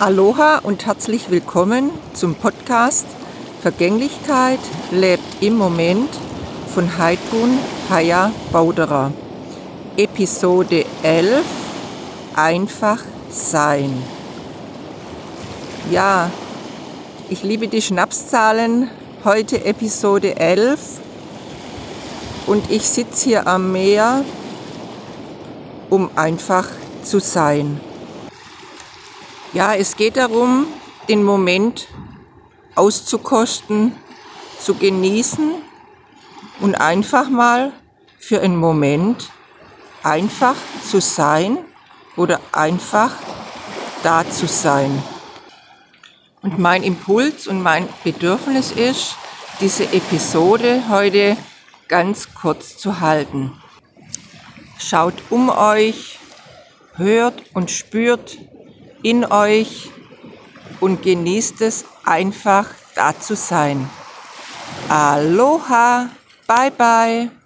Aloha und herzlich willkommen zum Podcast Vergänglichkeit lebt im Moment von Heidrun Haya Bauderer. Episode 11 Einfach sein. Ja, ich liebe die Schnapszahlen. Heute Episode 11 und ich sitze hier am Meer, um einfach zu sein. Ja, es geht darum, den Moment auszukosten, zu genießen und einfach mal für einen Moment einfach zu sein oder einfach da zu sein. Und mein Impuls und mein Bedürfnis ist, diese Episode heute ganz kurz zu halten. Schaut um euch, hört und spürt in euch und genießt es einfach da zu sein. Aloha, bye bye.